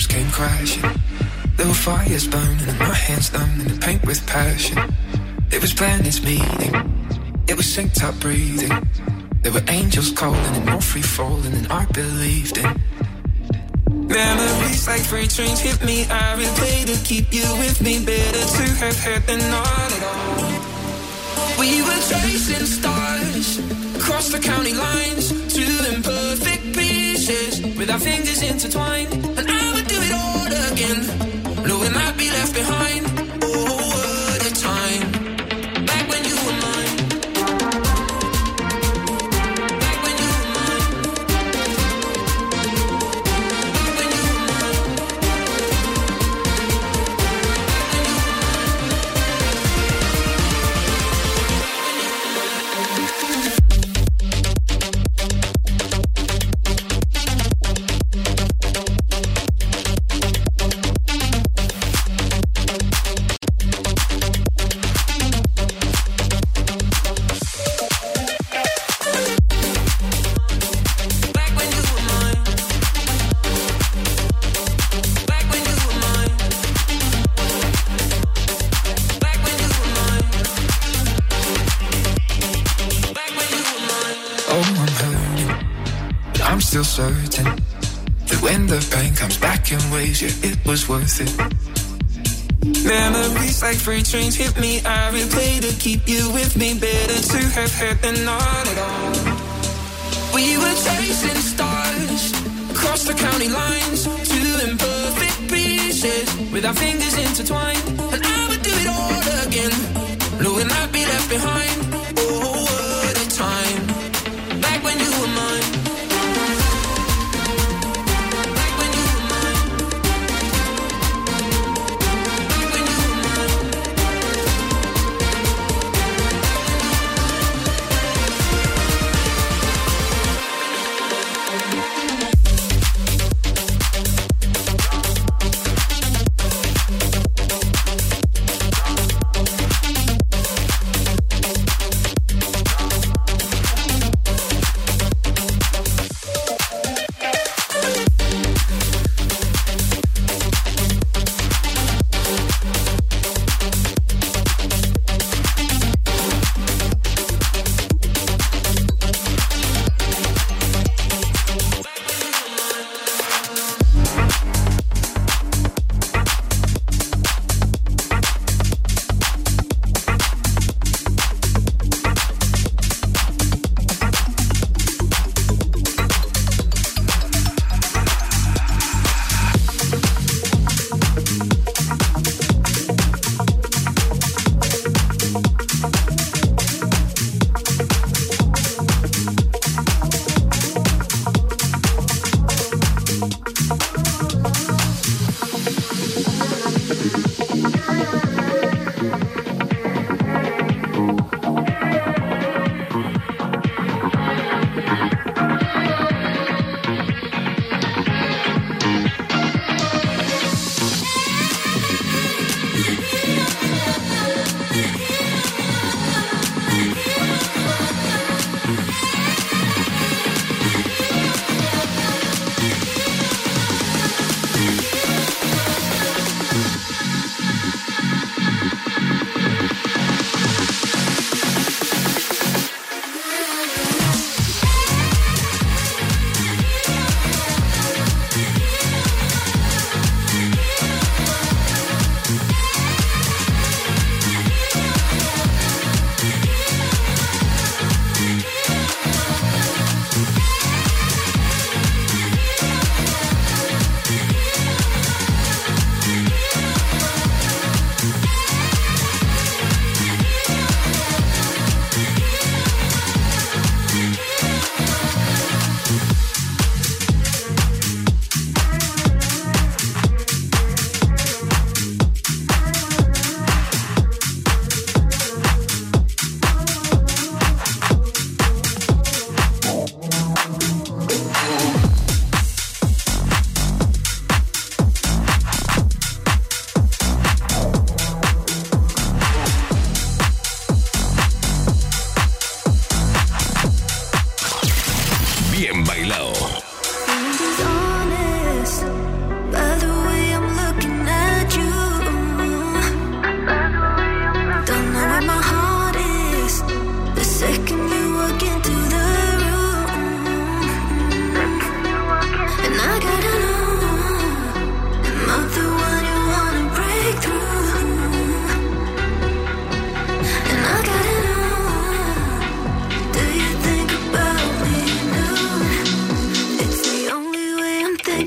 dreams came crashing. There were fires burning and my hands numb in the paint with passion. It was planned its meeting. It was synced up breathing. There were angels calling and more free falling and I believed in. Memories like freight trains hit me. I replay to keep you with me. Better to have had than not at all. We were chasing stars, across the county lines, two imperfect pieces with our fingers intertwined again. No, we might be left behind. Worth it. Memories like freight trains hit me. I replay to keep you with me. Better to have had than not at all. We were chasing stars across the county lines, two imperfect pieces with our fingers intertwined. And I would do it all again, knowing I'd be left behind.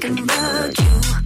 thinking about you.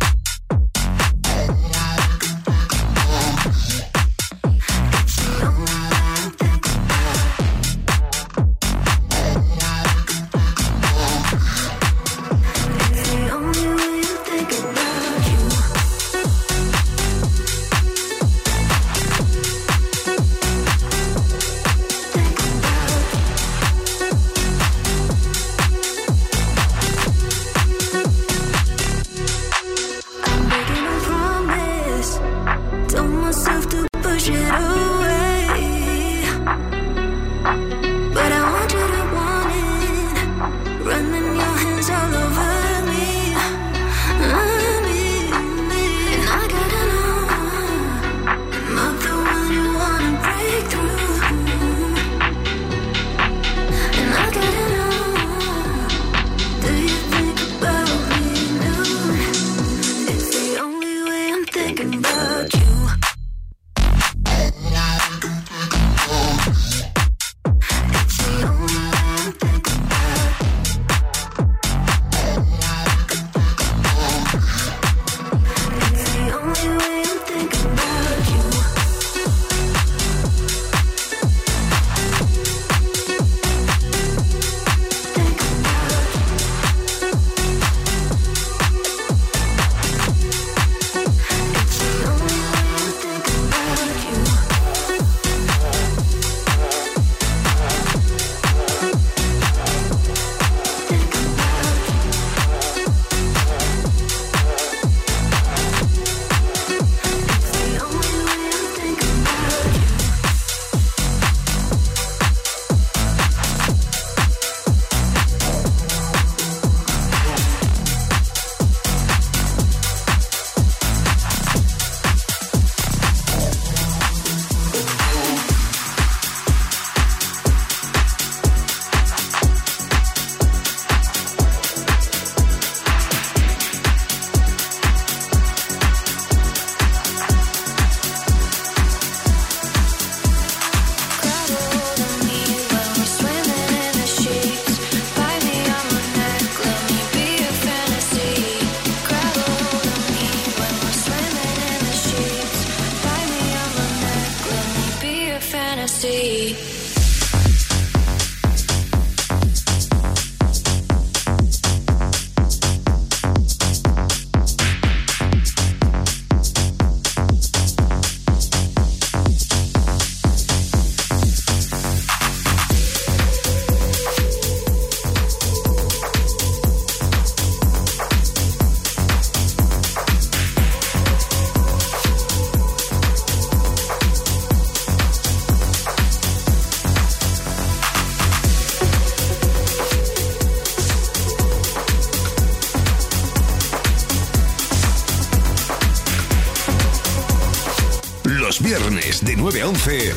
11.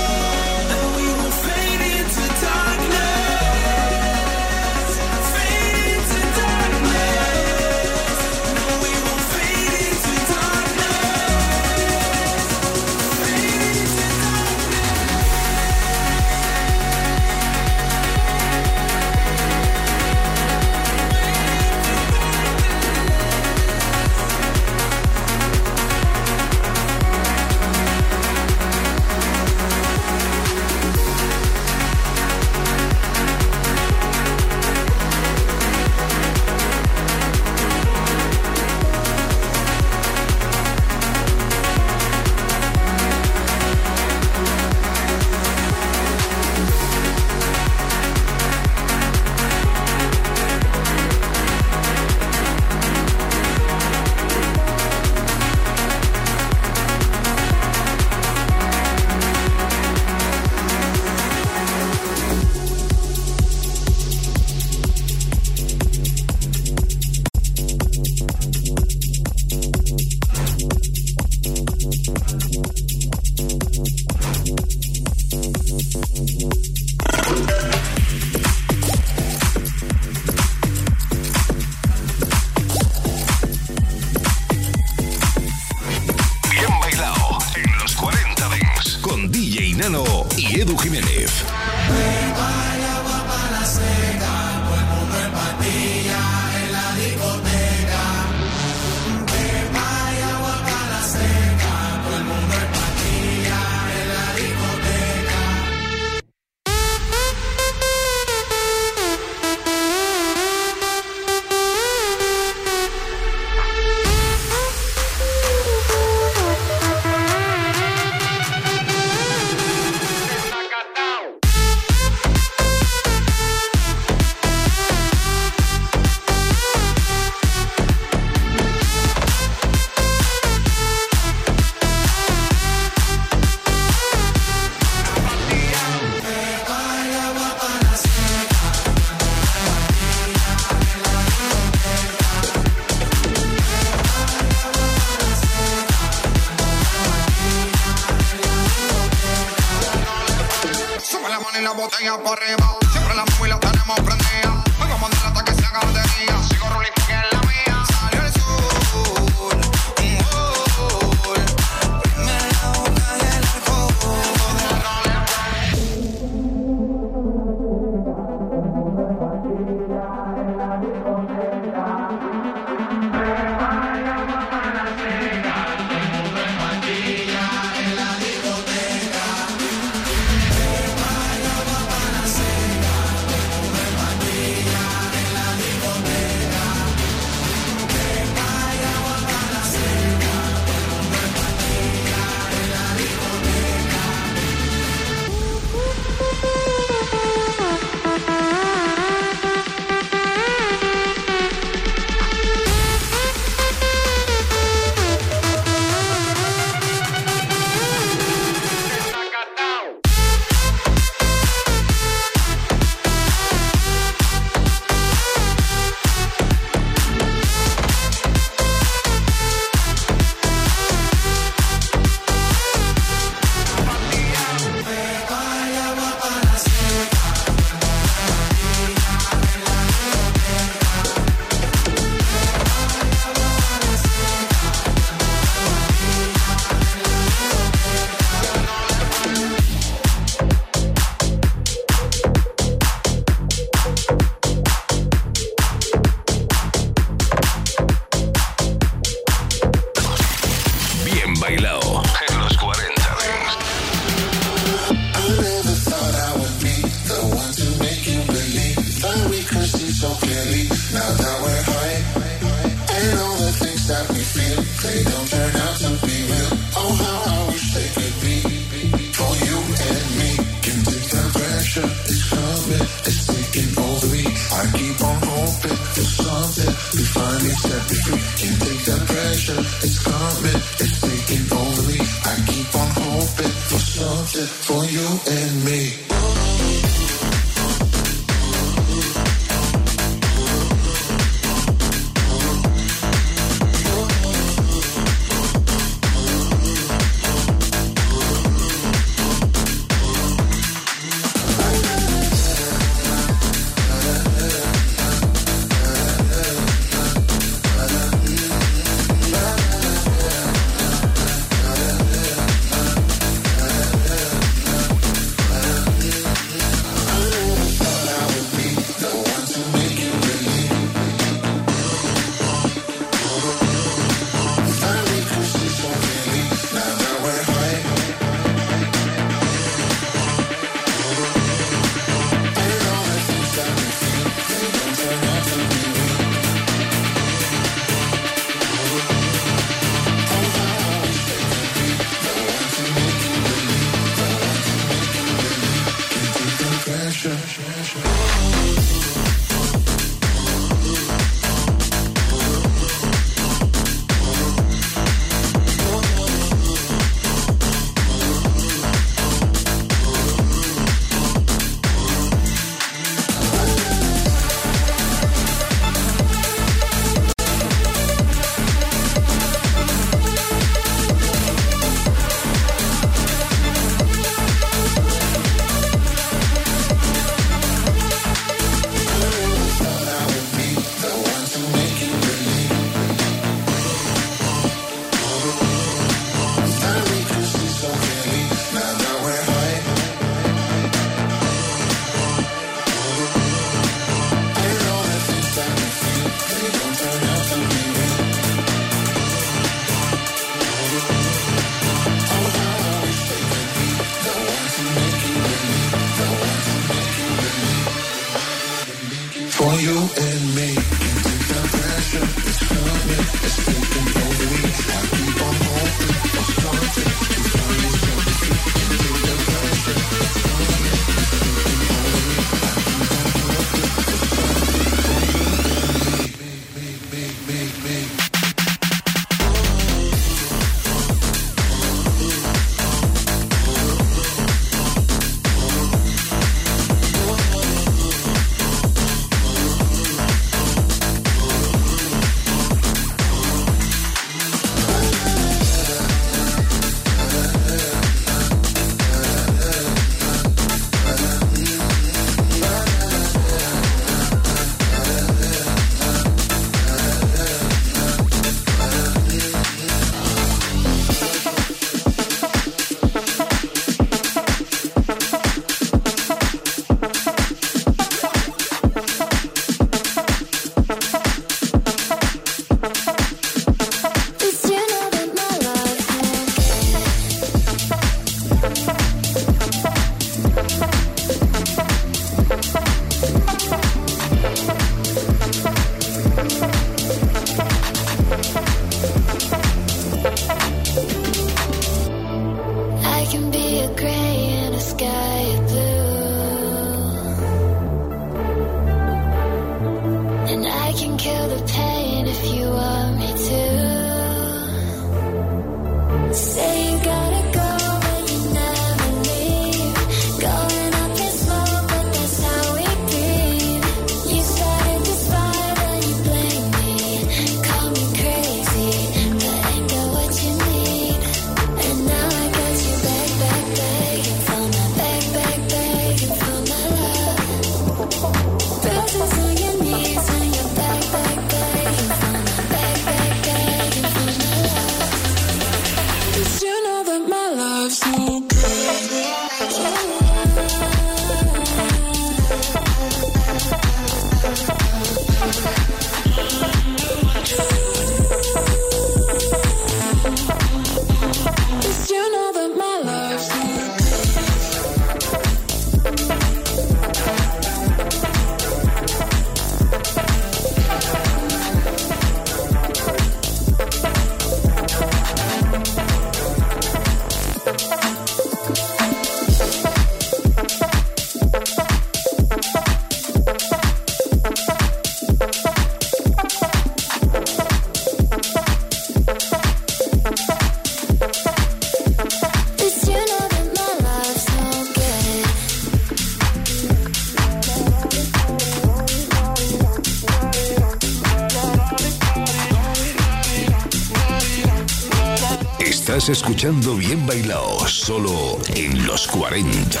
Bien Bailao, solo en los 40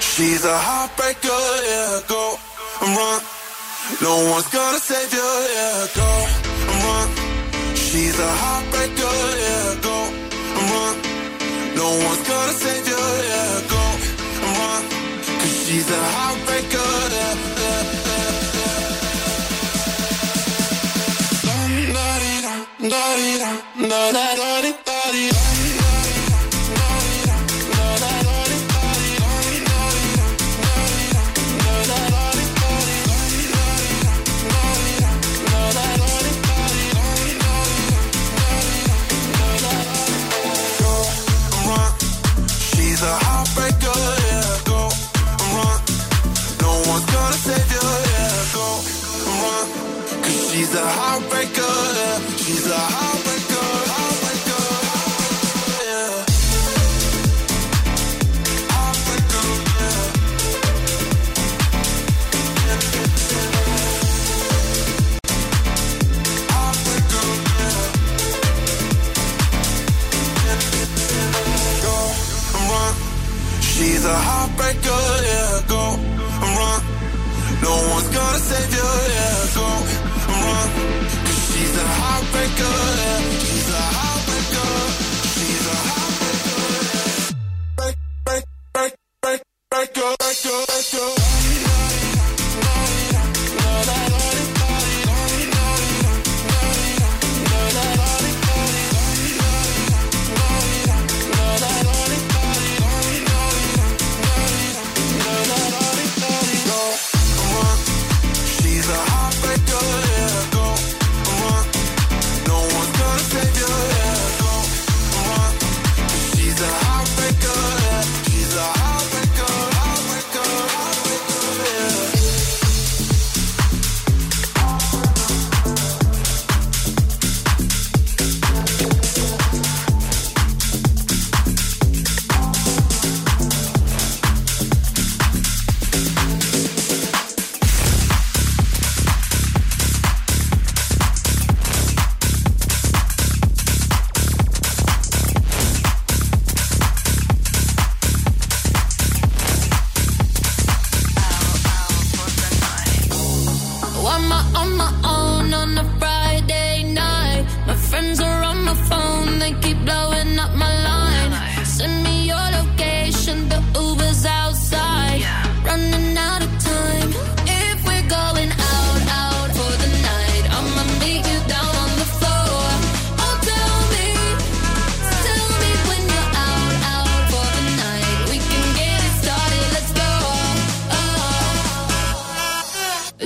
She's a heartbreaker, yeah. No one's gonna save you, yeah, go and run. She's a heartbreaker, yeah, go and run. No one's gonna save you, yeah, go and run. Cause she's a heartbreaker. know that.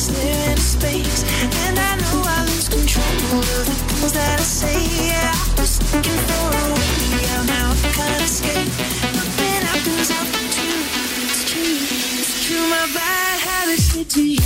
stare into space. And I know I lose control of the things that I say. Yeah, I was looking for a way out, now I can't escape. But then I lose out. It's true, it's true. My bad habits lead to you.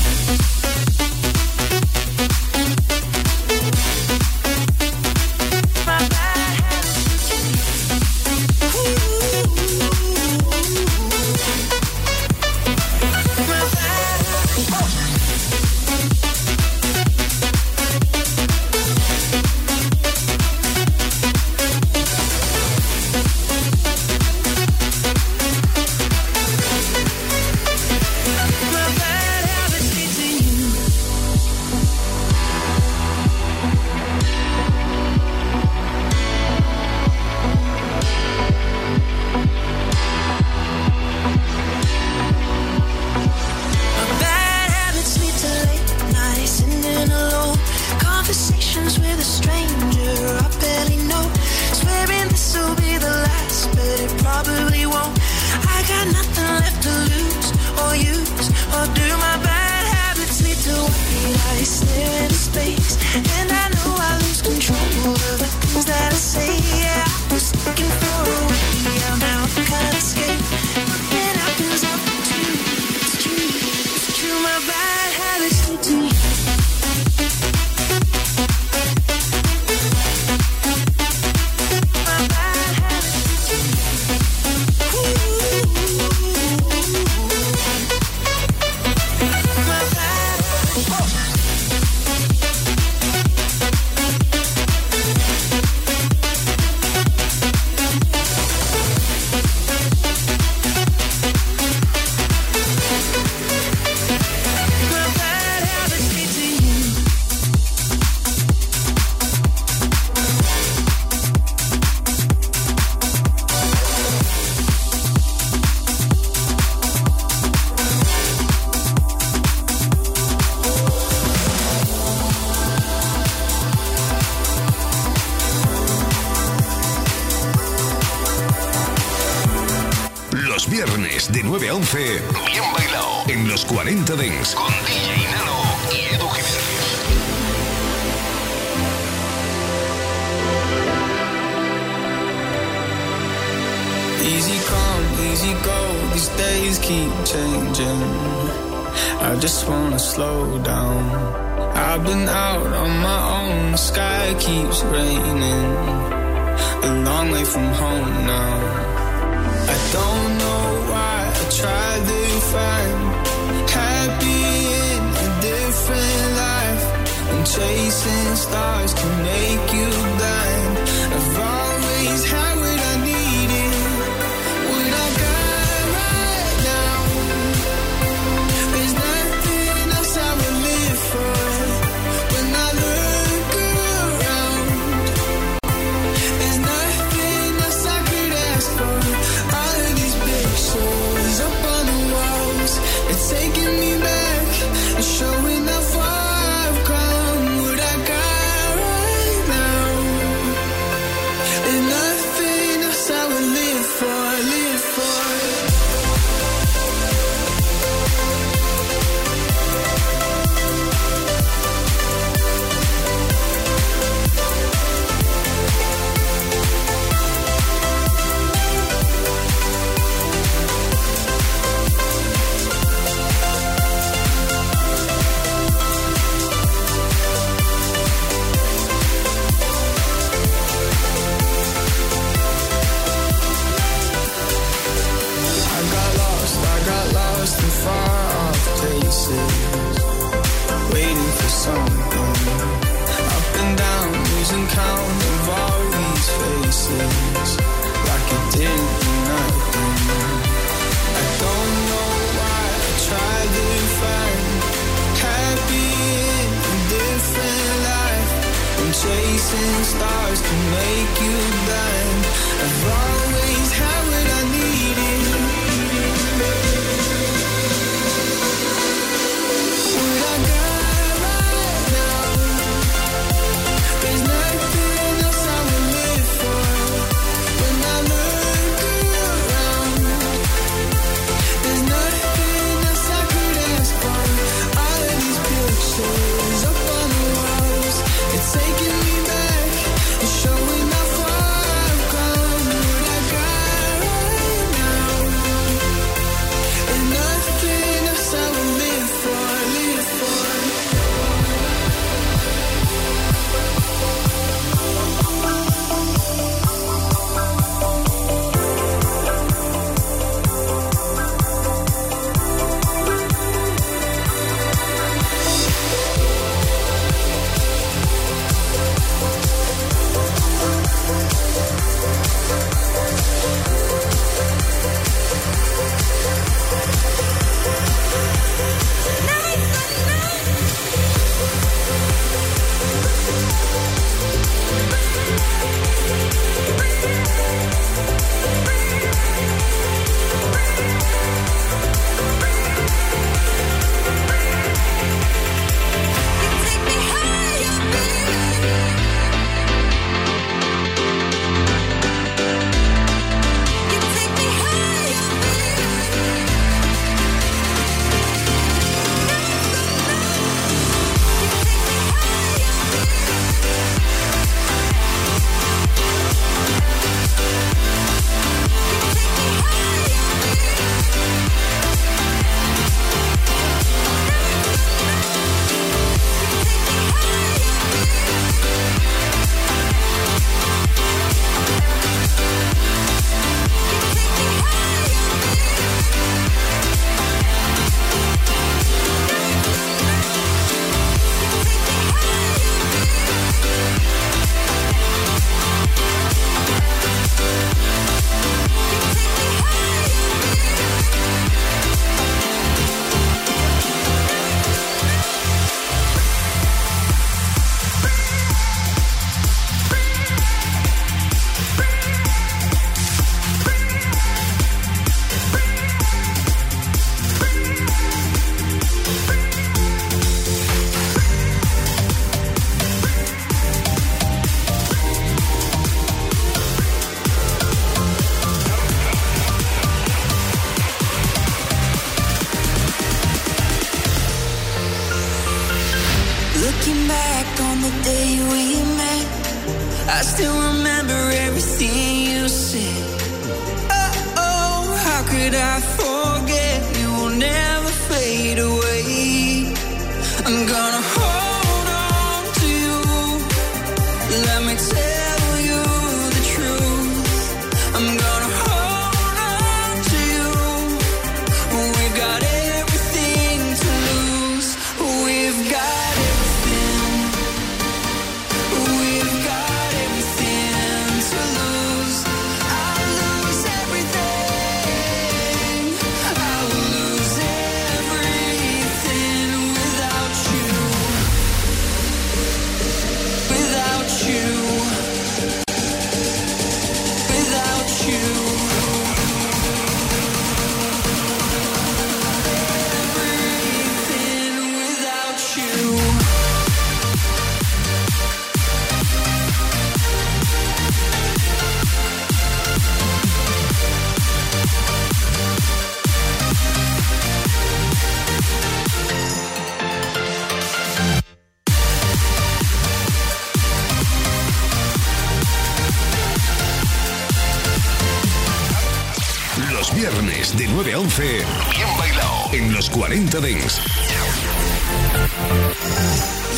los 40 Dance.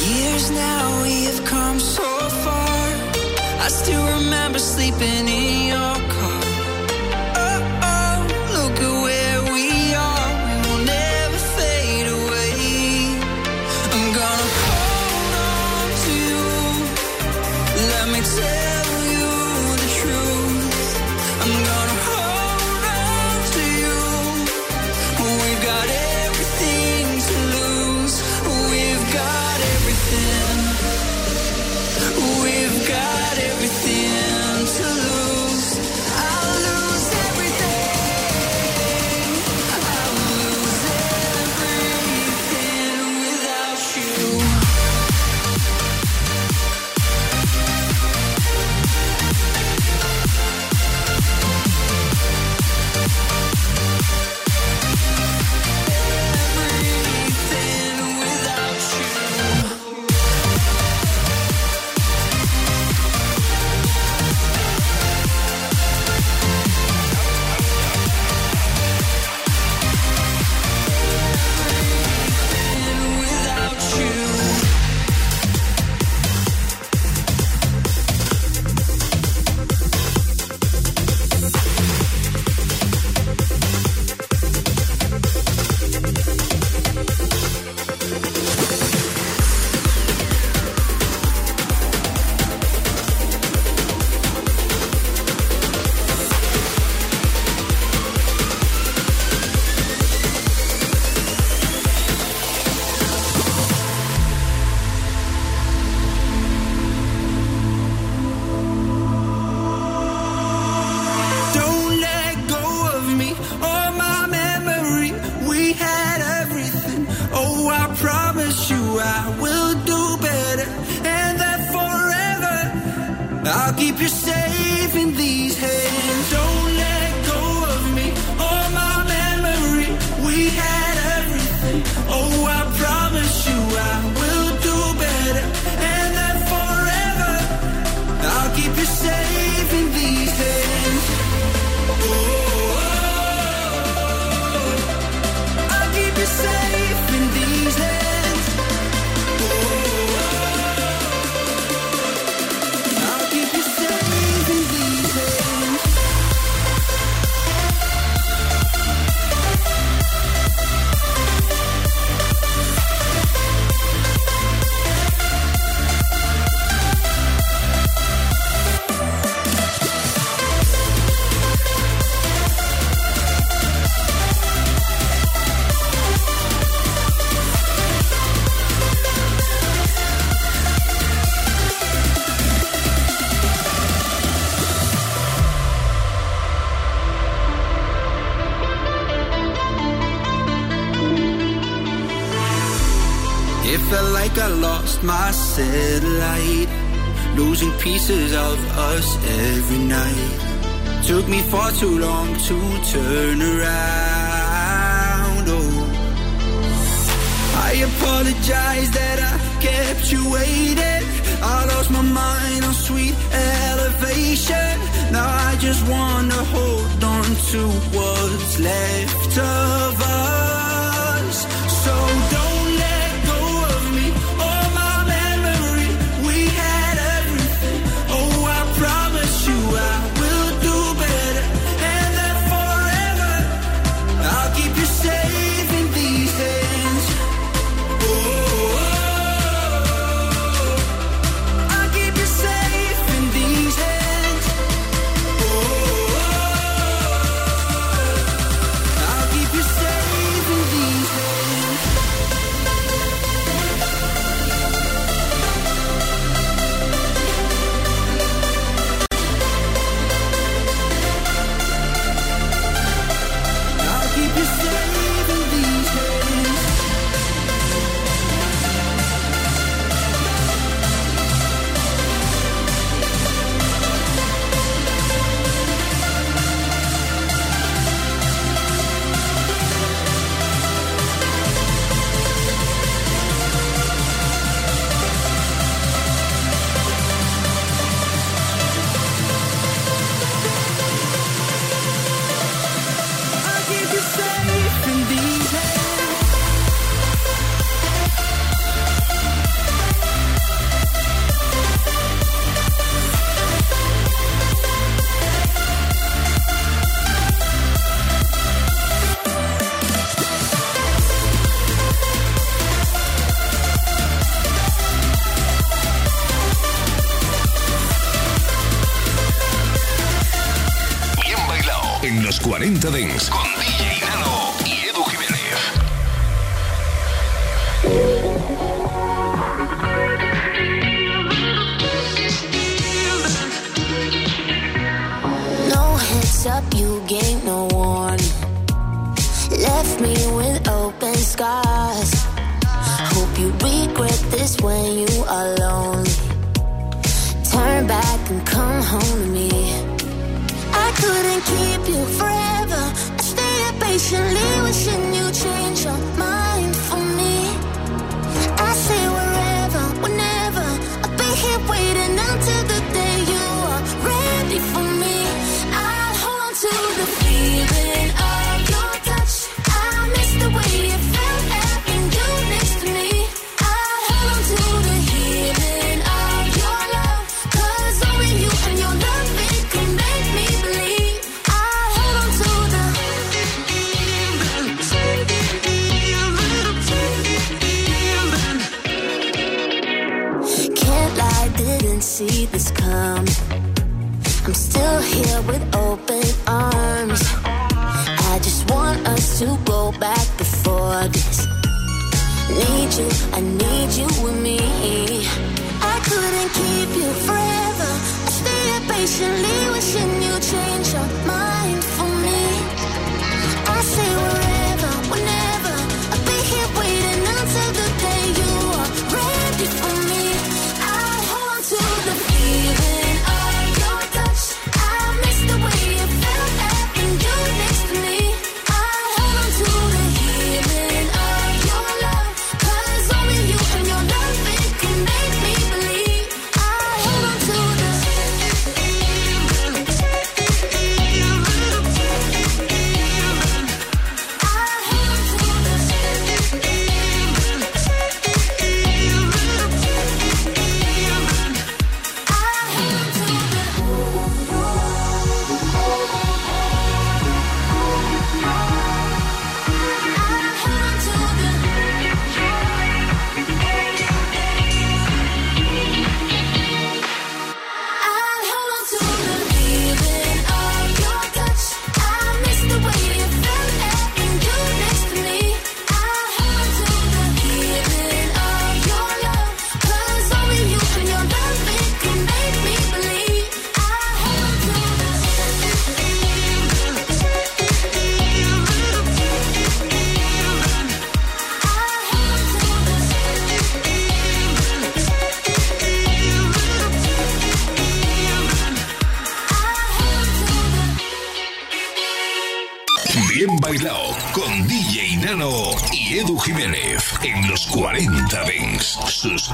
Years now we have come so far. I still remember sleeping in your car. too long to turn around. Oh, I apologize that I kept you waiting. I lost my mind on sweet elevation. Now I just wanna hold on to what up, you gave no warning. Left me with open scars. Hope you regret this when you are lonely. Turn back and come home to me. I couldn't keep you forever. I stayed patiently wishing you'd change your mind. up with open arms. I just want us to go back before this. Need you, I need you with me. I couldn't keep you forever. I stayed patiently wishing you'd change your mind.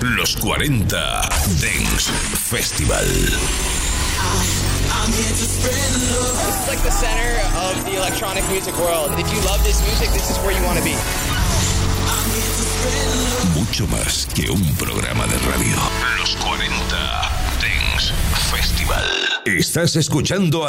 los 40 Dance Festival. It's like the center of the electronic music world. If you love this music, this is where you want to be. Mucho más que un programa de radio. Los 40 Dance Festival. Estás escuchando a